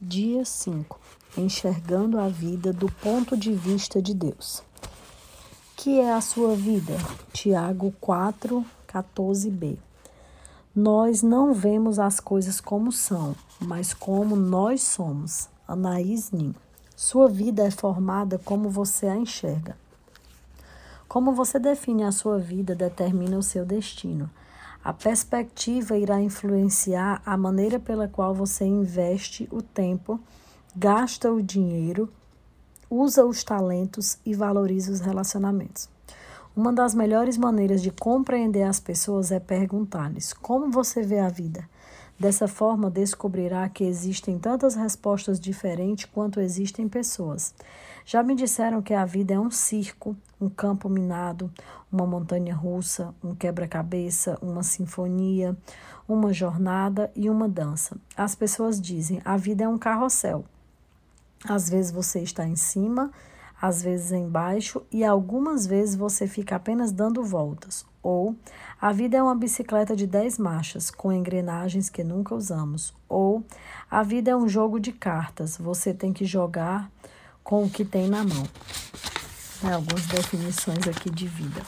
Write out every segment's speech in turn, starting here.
Dia 5 Enxergando a vida do ponto de vista de Deus. Que é a sua vida? Tiago 4, 14b. Nós não vemos as coisas como são, mas como nós somos. Anaís Nin. Sua vida é formada como você a enxerga. Como você define a sua vida determina o seu destino. A perspectiva irá influenciar a maneira pela qual você investe o tempo, gasta o dinheiro, usa os talentos e valoriza os relacionamentos. Uma das melhores maneiras de compreender as pessoas é perguntar-lhes como você vê a vida. Dessa forma, descobrirá que existem tantas respostas diferentes quanto existem pessoas. Já me disseram que a vida é um circo, um campo minado, uma montanha russa, um quebra-cabeça, uma sinfonia, uma jornada e uma dança. As pessoas dizem: a vida é um carrossel. Às vezes você está em cima, às vezes embaixo e algumas vezes você fica apenas dando voltas. Ou a vida é uma bicicleta de 10 marchas com engrenagens que nunca usamos. Ou a vida é um jogo de cartas, você tem que jogar com o que tem na mão. Né, algumas definições aqui de vida.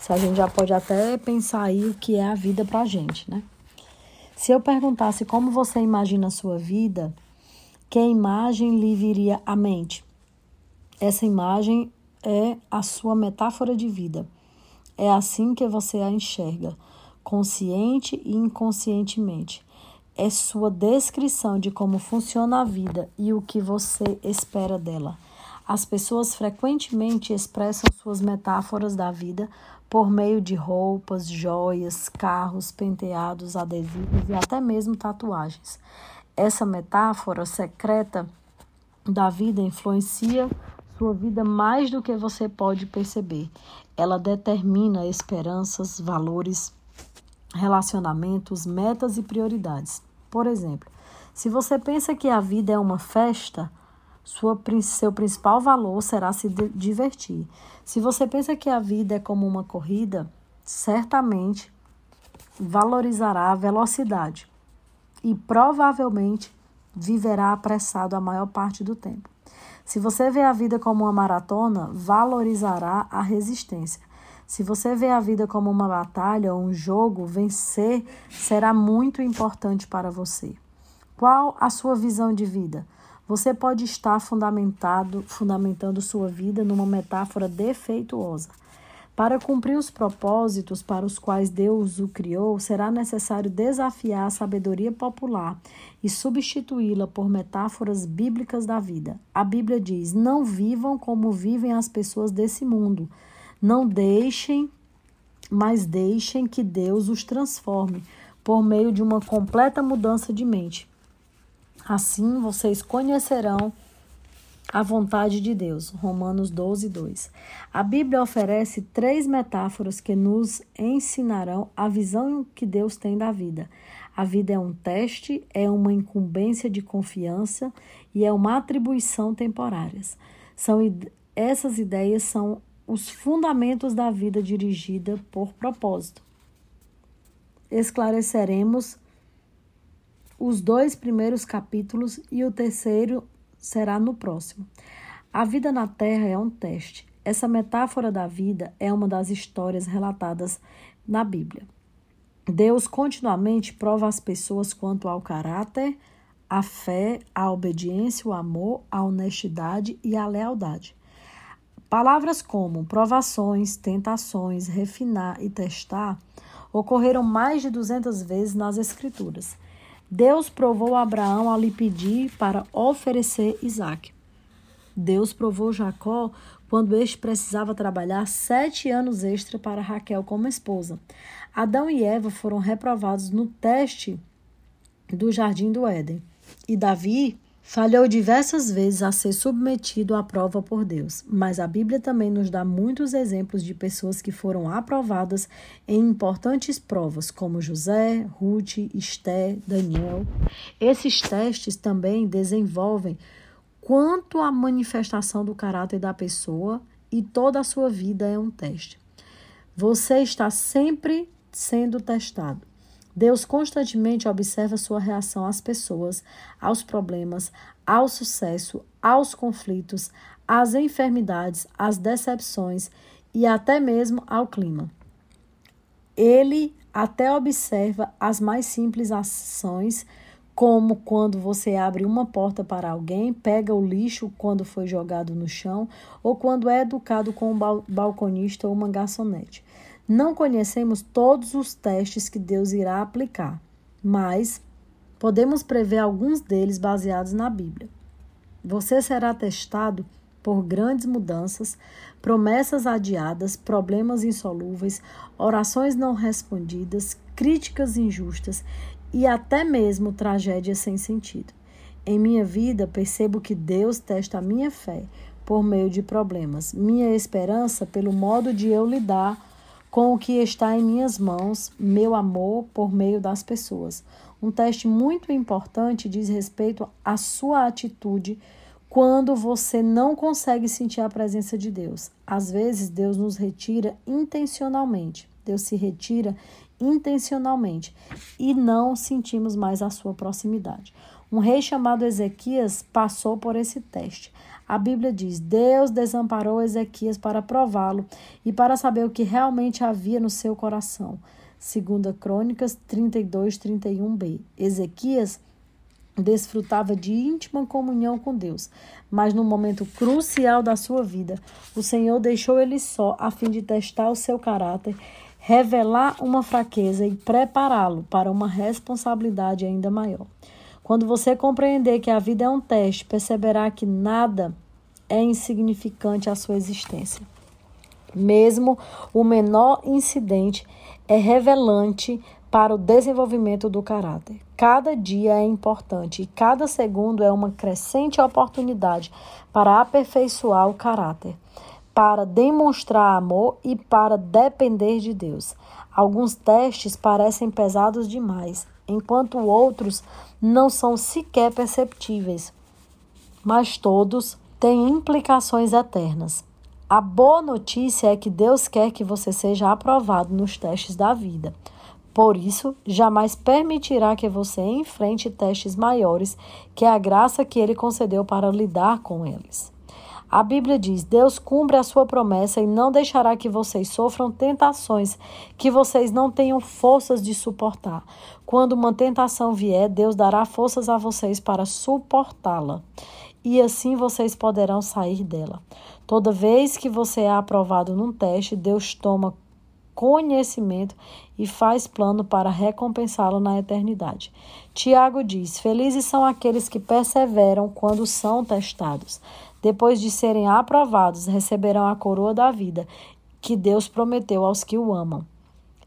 Isso a gente já pode até pensar aí o que é a vida para a gente, né? Se eu perguntasse como você imagina a sua vida, que imagem lhe viria à mente? Essa imagem é a sua metáfora de vida. É assim que você a enxerga, consciente e inconscientemente é sua descrição de como funciona a vida e o que você espera dela. As pessoas frequentemente expressam suas metáforas da vida por meio de roupas, joias, carros, penteados, adesivos e até mesmo tatuagens. Essa metáfora secreta da vida influencia sua vida mais do que você pode perceber. Ela determina esperanças, valores, relacionamentos, metas e prioridades. Por exemplo, se você pensa que a vida é uma festa, sua, seu principal valor será se divertir. Se você pensa que a vida é como uma corrida, certamente valorizará a velocidade e provavelmente viverá apressado a maior parte do tempo. Se você vê a vida como uma maratona, valorizará a resistência. Se você vê a vida como uma batalha ou um jogo, vencer será muito importante para você. Qual a sua visão de vida? Você pode estar fundamentado, fundamentando sua vida numa metáfora defeituosa. Para cumprir os propósitos para os quais Deus o criou, será necessário desafiar a sabedoria popular e substituí-la por metáforas bíblicas da vida. A Bíblia diz: Não vivam como vivem as pessoas desse mundo não deixem, mas deixem que Deus os transforme por meio de uma completa mudança de mente. Assim vocês conhecerão a vontade de Deus. Romanos 12, 2. A Bíblia oferece três metáforas que nos ensinarão a visão que Deus tem da vida. A vida é um teste, é uma incumbência de confiança e é uma atribuição temporárias. São, essas ideias são os fundamentos da vida dirigida por propósito. Esclareceremos os dois primeiros capítulos e o terceiro será no próximo. A vida na Terra é um teste. Essa metáfora da vida é uma das histórias relatadas na Bíblia. Deus continuamente prova as pessoas quanto ao caráter, a fé, a obediência, o amor, a honestidade e a lealdade. Palavras como provações, tentações, refinar e testar ocorreram mais de 200 vezes nas Escrituras. Deus provou Abraão ao lhe pedir para oferecer Isaac. Deus provou Jacó quando este precisava trabalhar sete anos extra para Raquel como esposa. Adão e Eva foram reprovados no teste do jardim do Éden. E Davi Falhou diversas vezes a ser submetido à prova por Deus, mas a Bíblia também nos dá muitos exemplos de pessoas que foram aprovadas em importantes provas, como José, Ruth, Esté, Daniel. Esses testes também desenvolvem quanto a manifestação do caráter da pessoa e toda a sua vida é um teste. Você está sempre sendo testado. Deus constantemente observa sua reação às pessoas, aos problemas, ao sucesso, aos conflitos, às enfermidades, às decepções e até mesmo ao clima. Ele até observa as mais simples ações, como quando você abre uma porta para alguém, pega o lixo quando foi jogado no chão, ou quando é educado com um balconista ou uma garçonete. Não conhecemos todos os testes que Deus irá aplicar, mas podemos prever alguns deles baseados na Bíblia. Você será testado por grandes mudanças, promessas adiadas, problemas insolúveis, orações não respondidas, críticas injustas e até mesmo tragédias sem sentido. Em minha vida, percebo que Deus testa a minha fé por meio de problemas, minha esperança pelo modo de eu lidar com o que está em minhas mãos, meu amor por meio das pessoas. Um teste muito importante diz respeito à sua atitude quando você não consegue sentir a presença de Deus. Às vezes, Deus nos retira intencionalmente. Deus se retira intencionalmente e não sentimos mais a sua proximidade. Um rei chamado Ezequias passou por esse teste. A Bíblia diz: Deus desamparou Ezequias para prová-lo e para saber o que realmente havia no seu coração. Segunda Crônicas 32, 31b. Ezequias desfrutava de íntima comunhão com Deus, mas no momento crucial da sua vida, o Senhor deixou ele só a fim de testar o seu caráter, revelar uma fraqueza e prepará-lo para uma responsabilidade ainda maior. Quando você compreender que a vida é um teste, perceberá que nada é insignificante à sua existência. Mesmo o menor incidente é revelante para o desenvolvimento do caráter. Cada dia é importante e cada segundo é uma crescente oportunidade para aperfeiçoar o caráter, para demonstrar amor e para depender de Deus. Alguns testes parecem pesados demais, enquanto outros não são sequer perceptíveis, mas todos têm implicações eternas. A boa notícia é que Deus quer que você seja aprovado nos testes da vida. Por isso, jamais permitirá que você enfrente testes maiores que a graça que ele concedeu para lidar com eles. A Bíblia diz: Deus cumpre a sua promessa e não deixará que vocês sofram tentações que vocês não tenham forças de suportar. Quando uma tentação vier, Deus dará forças a vocês para suportá-la. E assim vocês poderão sair dela. Toda vez que você é aprovado num teste, Deus toma conhecimento e faz plano para recompensá-lo na eternidade. Tiago diz: Felizes são aqueles que perseveram quando são testados. Depois de serem aprovados, receberão a coroa da vida que Deus prometeu aos que o amam.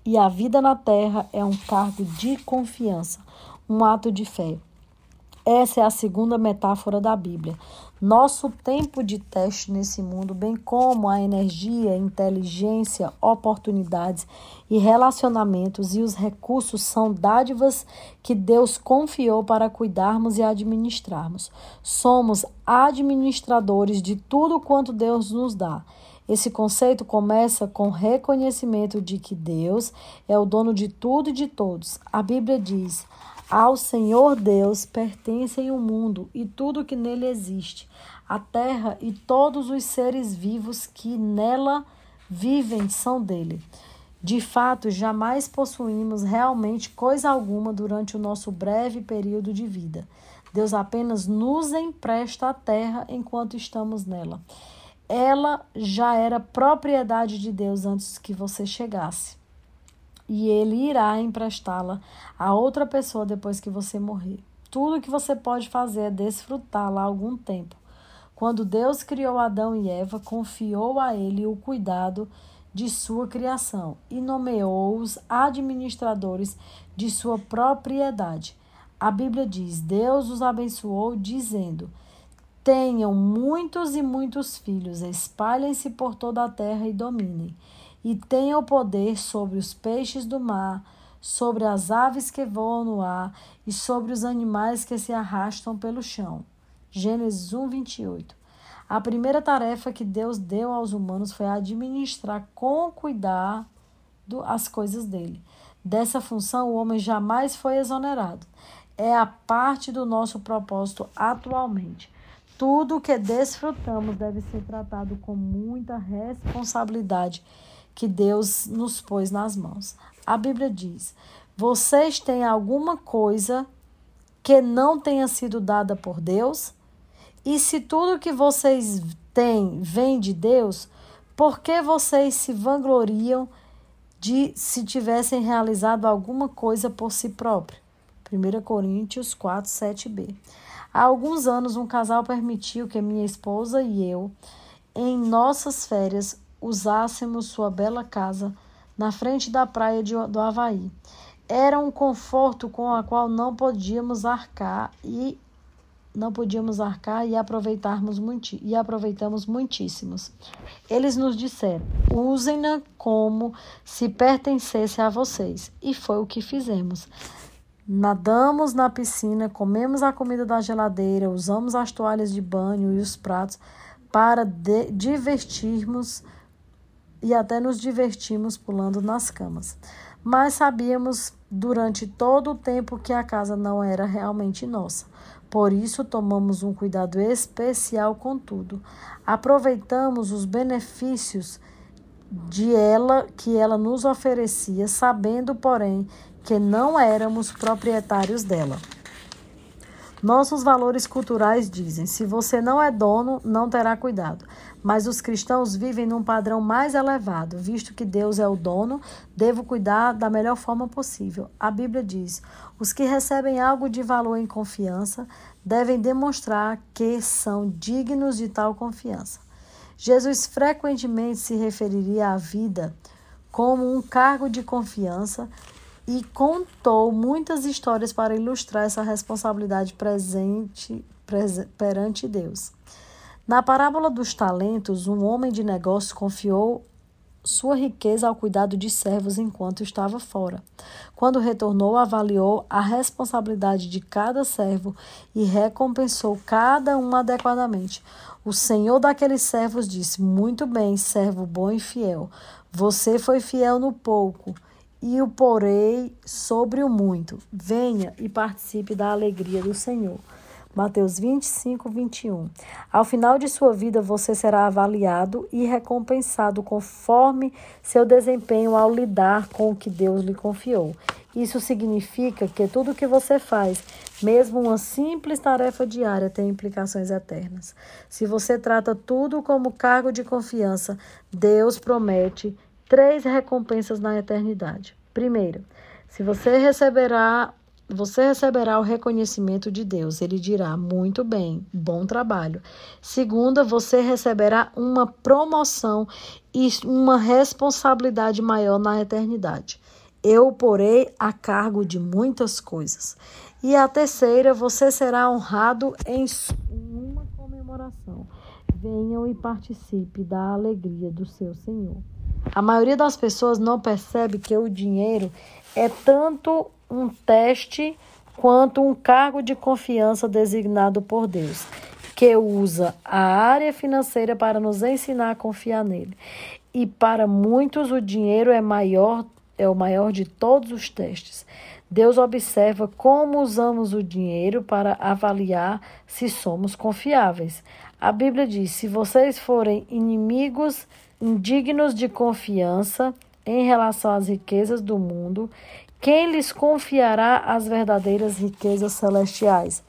E a vida na terra é um cargo de confiança, um ato de fé. Essa é a segunda metáfora da Bíblia. Nosso tempo de teste nesse mundo, bem como a energia, inteligência, oportunidades e relacionamentos e os recursos são dádivas que Deus confiou para cuidarmos e administrarmos. Somos administradores de tudo quanto Deus nos dá. Esse conceito começa com reconhecimento de que Deus é o dono de tudo e de todos. A Bíblia diz: ao Senhor Deus pertencem o mundo e tudo que nele existe, a terra e todos os seres vivos que nela vivem são dele. De fato, jamais possuímos realmente coisa alguma durante o nosso breve período de vida. Deus apenas nos empresta a terra enquanto estamos nela. Ela já era propriedade de Deus antes que você chegasse e ele irá emprestá-la a outra pessoa depois que você morrer. Tudo que você pode fazer é desfrutá-la algum tempo. Quando Deus criou Adão e Eva, confiou a ele o cuidado de sua criação e nomeou-os administradores de sua propriedade. A Bíblia diz: Deus os abençoou, dizendo: Tenham muitos e muitos filhos, espalhem-se por toda a terra e dominem e tenha o poder sobre os peixes do mar, sobre as aves que voam no ar e sobre os animais que se arrastam pelo chão. Gênesis 1, 28. A primeira tarefa que Deus deu aos humanos foi administrar com cuidado as coisas dele. Dessa função, o homem jamais foi exonerado. É a parte do nosso propósito atualmente. Tudo que desfrutamos deve ser tratado com muita responsabilidade que Deus nos pôs nas mãos. A Bíblia diz: vocês têm alguma coisa que não tenha sido dada por Deus? E se tudo que vocês têm vem de Deus, por que vocês se vangloriam de se tivessem realizado alguma coisa por si próprio? 1 Coríntios 4, 7b. Há alguns anos, um casal permitiu que minha esposa e eu, em nossas férias, usássemos sua bela casa na frente da praia de, do Havaí. Era um conforto com o qual não podíamos arcar e não podíamos arcar e aproveitarmos muito, e aproveitamos muitíssimos. Eles nos disseram: usem-na como se pertencesse a vocês. E foi o que fizemos. Nadamos na piscina, comemos a comida da geladeira, usamos as toalhas de banho e os pratos para divertirmos e até nos divertimos pulando nas camas. Mas sabíamos durante todo o tempo que a casa não era realmente nossa. Por isso, tomamos um cuidado especial com tudo. Aproveitamos os benefícios de ela que ela nos oferecia, sabendo, porém, que não éramos proprietários dela. Nossos valores culturais dizem: se você não é dono, não terá cuidado. Mas os cristãos vivem num padrão mais elevado, visto que Deus é o dono, devo cuidar da melhor forma possível. A Bíblia diz: os que recebem algo de valor em confiança devem demonstrar que são dignos de tal confiança. Jesus frequentemente se referiria à vida como um cargo de confiança e contou muitas histórias para ilustrar essa responsabilidade presente perante Deus. Na parábola dos talentos, um homem de negócios confiou sua riqueza ao cuidado de servos enquanto estava fora. Quando retornou, avaliou a responsabilidade de cada servo e recompensou cada um adequadamente. O senhor daqueles servos disse: Muito bem, servo bom e fiel. Você foi fiel no pouco e o porei sobre o muito. Venha e participe da alegria do Senhor. Mateus 25, 21. Ao final de sua vida, você será avaliado e recompensado conforme seu desempenho ao lidar com o que Deus lhe confiou. Isso significa que tudo que você faz, mesmo uma simples tarefa diária, tem implicações eternas. Se você trata tudo como cargo de confiança, Deus promete três recompensas na eternidade. Primeiro, se você receberá você receberá o reconhecimento de Deus. Ele dirá: muito bem, bom trabalho. Segunda, você receberá uma promoção e uma responsabilidade maior na eternidade. Eu porei a cargo de muitas coisas. E a terceira, você será honrado em uma comemoração. Venham e participe da alegria do seu Senhor. A maioria das pessoas não percebe que o dinheiro é tanto um teste quanto um cargo de confiança designado por Deus, que usa a área financeira para nos ensinar a confiar nele. E para muitos o dinheiro é maior, é o maior de todos os testes. Deus observa como usamos o dinheiro para avaliar se somos confiáveis. A Bíblia diz: se vocês forem inimigos indignos de confiança em relação às riquezas do mundo, quem lhes confiará as verdadeiras riquezas celestiais?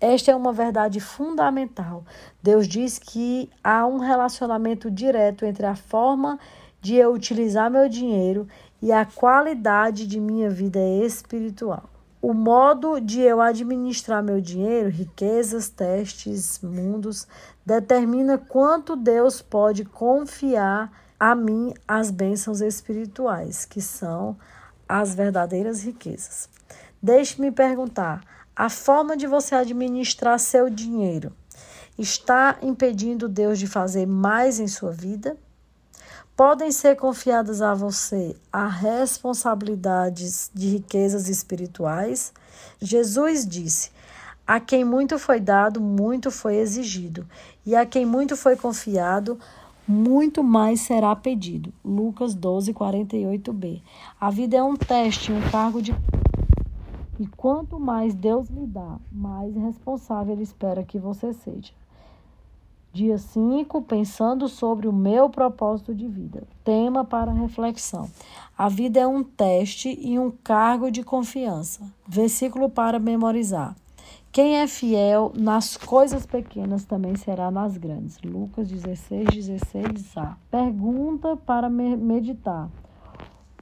Esta é uma verdade fundamental. Deus diz que há um relacionamento direto entre a forma de eu utilizar meu dinheiro e a qualidade de minha vida espiritual. O modo de eu administrar meu dinheiro, riquezas, testes, mundos, determina quanto Deus pode confiar a mim as bênçãos espirituais, que são as verdadeiras riquezas. Deixe-me perguntar: a forma de você administrar seu dinheiro está impedindo Deus de fazer mais em sua vida? Podem ser confiadas a você as responsabilidades de riquezas espirituais? Jesus disse: A quem muito foi dado, muito foi exigido, e a quem muito foi confiado, muito mais será pedido. Lucas 12, 48b. A vida é um teste, um cargo de. E quanto mais Deus lhe dá, mais responsável Ele espera que você seja. Dia 5, pensando sobre o meu propósito de vida. Tema para reflexão. A vida é um teste e um cargo de confiança. Versículo para memorizar. Quem é fiel nas coisas pequenas também será nas grandes. Lucas 16, 16a. Pergunta para meditar.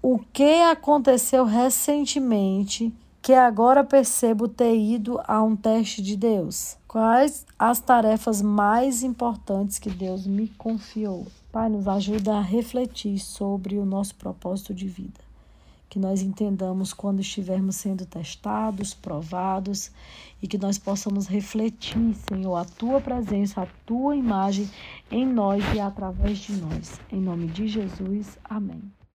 O que aconteceu recentemente que agora percebo ter ido a um teste de Deus? Quais as tarefas mais importantes que Deus me confiou? Pai, nos ajuda a refletir sobre o nosso propósito de vida. Que nós entendamos quando estivermos sendo testados, provados e que nós possamos refletir, Senhor, a tua presença, a tua imagem em nós e através de nós. Em nome de Jesus, amém.